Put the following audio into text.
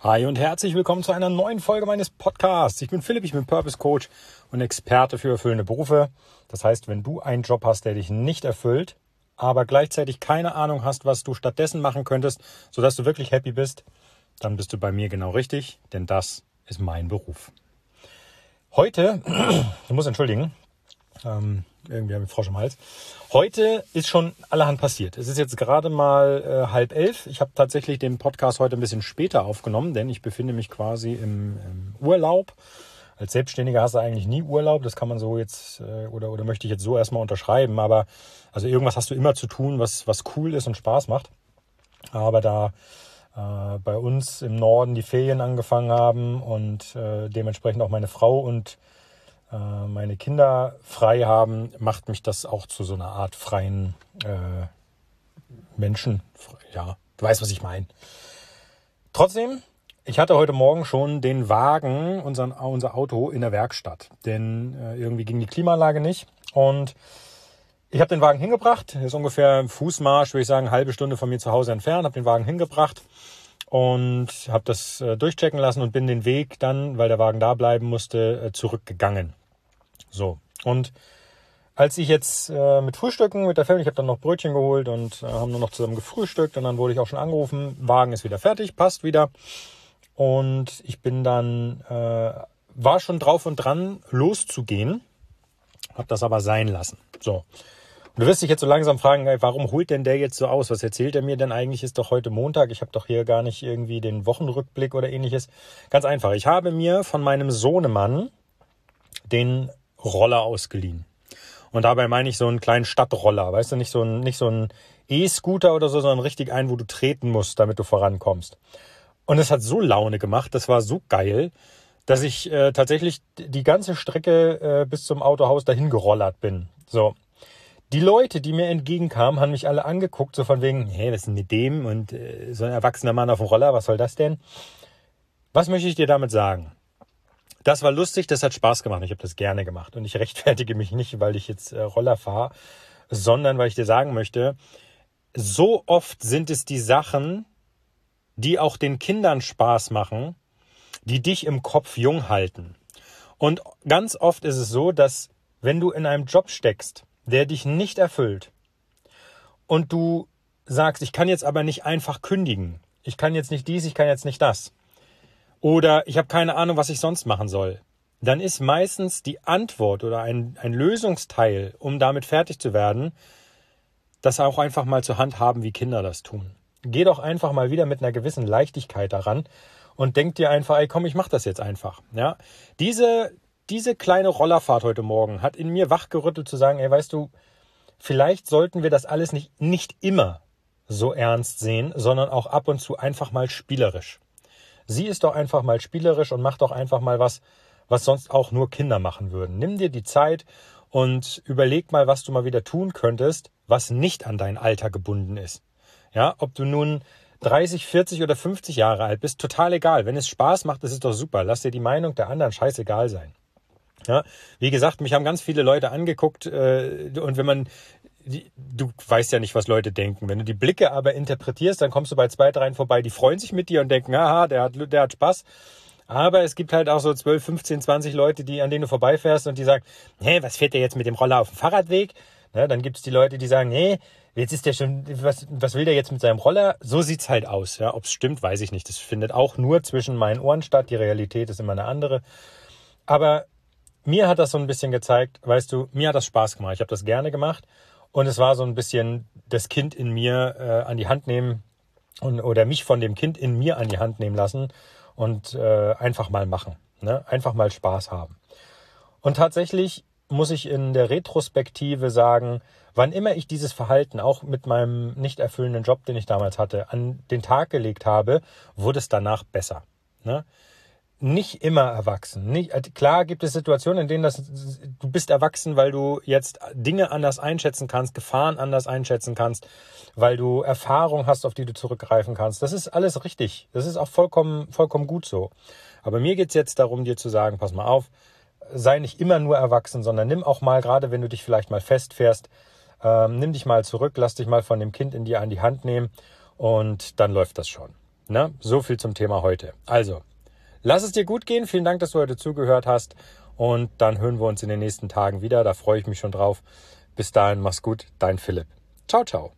Hi und herzlich willkommen zu einer neuen Folge meines Podcasts. Ich bin Philipp, ich bin Purpose Coach und Experte für erfüllende Berufe. Das heißt, wenn du einen Job hast, der dich nicht erfüllt, aber gleichzeitig keine Ahnung hast, was du stattdessen machen könntest, sodass du wirklich happy bist, dann bist du bei mir genau richtig, denn das ist mein Beruf. Heute, ich muss entschuldigen, ähm, irgendwie habe ich Frosch im Hals. Heute ist schon allerhand passiert. Es ist jetzt gerade mal äh, halb elf. Ich habe tatsächlich den Podcast heute ein bisschen später aufgenommen, denn ich befinde mich quasi im, im Urlaub. Als Selbstständiger hast du eigentlich nie Urlaub. Das kann man so jetzt äh, oder, oder möchte ich jetzt so erstmal unterschreiben. Aber also irgendwas hast du immer zu tun, was, was cool ist und Spaß macht. Aber da äh, bei uns im Norden die Ferien angefangen haben und äh, dementsprechend auch meine Frau und äh, meine Kinder frei haben, macht mich das auch zu so einer Art freien äh, Menschen. Ja, du weißt, was ich meine. Trotzdem, ich hatte heute Morgen schon den Wagen, unseren, unser Auto in der Werkstatt. Denn äh, irgendwie ging die Klimaanlage nicht. Und ich habe den Wagen hingebracht. ist ungefähr Fußmarsch, würde ich sagen, eine halbe Stunde von mir zu Hause entfernt. Habe den Wagen hingebracht und habe das äh, durchchecken lassen und bin den Weg dann, weil der Wagen da bleiben musste, äh, zurückgegangen. So. Und als ich jetzt äh, mit Frühstücken mit der Family, ich habe dann noch Brötchen geholt und äh, haben nur noch zusammen gefrühstückt und dann wurde ich auch schon angerufen, Wagen ist wieder fertig, passt wieder. Und ich bin dann, äh, war schon drauf und dran, loszugehen, habe das aber sein lassen. So. Und du wirst dich jetzt so langsam fragen, warum holt denn der jetzt so aus? Was erzählt er mir denn eigentlich? Ist doch heute Montag. Ich habe doch hier gar nicht irgendwie den Wochenrückblick oder ähnliches. Ganz einfach. Ich habe mir von meinem Sohnemann den Roller ausgeliehen. Und dabei meine ich so einen kleinen Stadtroller, weißt du, nicht so ein, nicht so ein E-Scooter oder so, sondern richtig einen, wo du treten musst, damit du vorankommst. Und es hat so Laune gemacht, das war so geil, dass ich äh, tatsächlich die ganze Strecke äh, bis zum Autohaus dahin gerollert bin. So. Die Leute, die mir entgegenkamen, haben mich alle angeguckt, so von wegen, hey, was ist denn mit dem? Und äh, so ein erwachsener Mann auf dem Roller, was soll das denn? Was möchte ich dir damit sagen? Das war lustig, das hat Spaß gemacht. Ich habe das gerne gemacht. Und ich rechtfertige mich nicht, weil ich jetzt äh, Roller fahre, sondern weil ich dir sagen möchte, so oft sind es die Sachen, die auch den Kindern Spaß machen, die dich im Kopf jung halten. Und ganz oft ist es so, dass wenn du in einem Job steckst, der dich nicht erfüllt und du sagst, ich kann jetzt aber nicht einfach kündigen, ich kann jetzt nicht dies, ich kann jetzt nicht das, oder ich habe keine Ahnung, was ich sonst machen soll, dann ist meistens die Antwort oder ein, ein Lösungsteil, um damit fertig zu werden, das auch einfach mal zur Hand haben, wie Kinder das tun. Geh doch einfach mal wieder mit einer gewissen Leichtigkeit daran und denk dir einfach, ey komm, ich mach das jetzt einfach. Ja, diese diese kleine Rollerfahrt heute Morgen hat in mir wachgerüttelt zu sagen, ey, weißt du, vielleicht sollten wir das alles nicht nicht immer so ernst sehen, sondern auch ab und zu einfach mal spielerisch. Sieh es doch einfach mal spielerisch und mach doch einfach mal was, was sonst auch nur Kinder machen würden. Nimm dir die Zeit und überleg mal, was du mal wieder tun könntest, was nicht an dein Alter gebunden ist. Ja, ob du nun 30, 40 oder 50 Jahre alt bist, total egal. Wenn es Spaß macht, ist es doch super. Lass dir die Meinung der anderen scheißegal sein. Ja, wie gesagt, mich haben ganz viele Leute angeguckt äh, und wenn man du weißt ja nicht, was Leute denken. Wenn du die Blicke aber interpretierst, dann kommst du bei zwei, dreien vorbei, die freuen sich mit dir und denken, aha, der hat, der hat Spaß. Aber es gibt halt auch so 12, 15, 20 Leute, die, an denen du vorbeifährst und die sagen, hä, was fährt der jetzt mit dem Roller auf dem Fahrradweg? Ne, dann gibt es die Leute, die sagen, nee, jetzt ist der schon, was, was will der jetzt mit seinem Roller? So sieht's halt aus. Ja, Ob es stimmt, weiß ich nicht. Das findet auch nur zwischen meinen Ohren statt. Die Realität ist immer eine andere. Aber mir hat das so ein bisschen gezeigt, weißt du, mir hat das Spaß gemacht. Ich habe das gerne gemacht. Und es war so ein bisschen das Kind in mir äh, an die Hand nehmen und, oder mich von dem Kind in mir an die Hand nehmen lassen und äh, einfach mal machen. Ne? Einfach mal Spaß haben. Und tatsächlich muss ich in der Retrospektive sagen, wann immer ich dieses Verhalten auch mit meinem nicht erfüllenden Job, den ich damals hatte, an den Tag gelegt habe, wurde es danach besser. Ne? Nicht immer erwachsen. Nicht, äh, klar gibt es Situationen, in denen das, du bist erwachsen, weil du jetzt Dinge anders einschätzen kannst, Gefahren anders einschätzen kannst, weil du Erfahrung hast, auf die du zurückgreifen kannst. Das ist alles richtig. Das ist auch vollkommen, vollkommen gut so. Aber mir geht's jetzt darum, dir zu sagen, pass mal auf, sei nicht immer nur erwachsen, sondern nimm auch mal, gerade wenn du dich vielleicht mal festfährst, ähm, nimm dich mal zurück, lass dich mal von dem Kind in dir an die Hand nehmen und dann läuft das schon. Ne? So viel zum Thema heute. Also, lass es dir gut gehen. Vielen Dank, dass du heute zugehört hast. Und dann hören wir uns in den nächsten Tagen wieder. Da freue ich mich schon drauf. Bis dahin, mach's gut. Dein Philipp. Ciao, ciao.